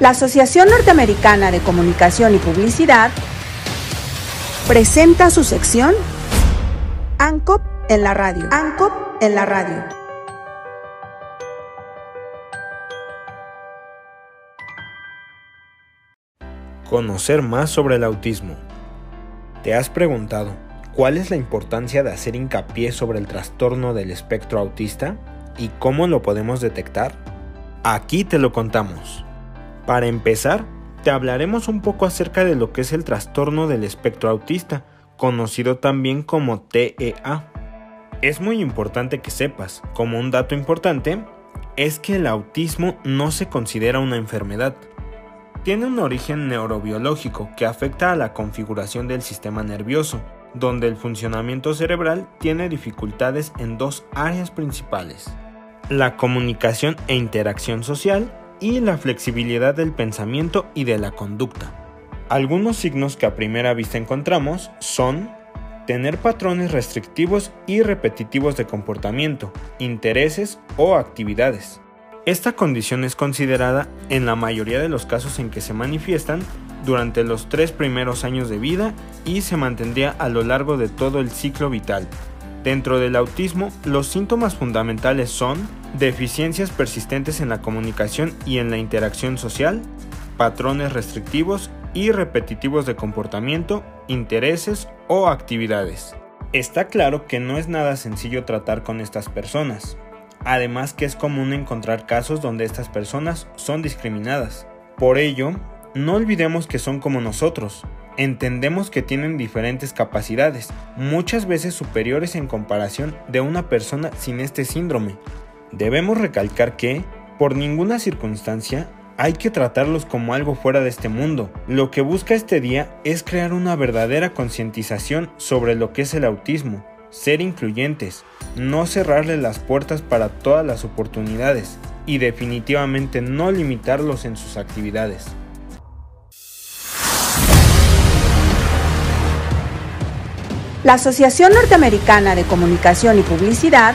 La Asociación Norteamericana de Comunicación y Publicidad presenta su sección ANCOP en la radio. ANCOP en la radio. Conocer más sobre el autismo. ¿Te has preguntado cuál es la importancia de hacer hincapié sobre el trastorno del espectro autista y cómo lo podemos detectar? Aquí te lo contamos. Para empezar, te hablaremos un poco acerca de lo que es el trastorno del espectro autista, conocido también como TEA. Es muy importante que sepas, como un dato importante, es que el autismo no se considera una enfermedad. Tiene un origen neurobiológico que afecta a la configuración del sistema nervioso, donde el funcionamiento cerebral tiene dificultades en dos áreas principales, la comunicación e interacción social y la flexibilidad del pensamiento y de la conducta. Algunos signos que a primera vista encontramos son tener patrones restrictivos y repetitivos de comportamiento, intereses o actividades. Esta condición es considerada en la mayoría de los casos en que se manifiestan durante los tres primeros años de vida y se mantendría a lo largo de todo el ciclo vital. Dentro del autismo, los síntomas fundamentales son deficiencias persistentes en la comunicación y en la interacción social, patrones restrictivos y repetitivos de comportamiento, intereses o actividades. Está claro que no es nada sencillo tratar con estas personas, además que es común encontrar casos donde estas personas son discriminadas. Por ello, no olvidemos que son como nosotros, entendemos que tienen diferentes capacidades, muchas veces superiores en comparación de una persona sin este síndrome, Debemos recalcar que, por ninguna circunstancia, hay que tratarlos como algo fuera de este mundo. Lo que busca este día es crear una verdadera concientización sobre lo que es el autismo, ser incluyentes, no cerrarle las puertas para todas las oportunidades y definitivamente no limitarlos en sus actividades. La Asociación Norteamericana de Comunicación y Publicidad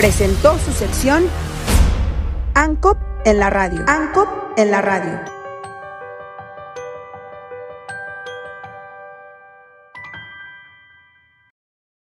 presentó su sección ANCOP en la radio. ANCOP en la radio.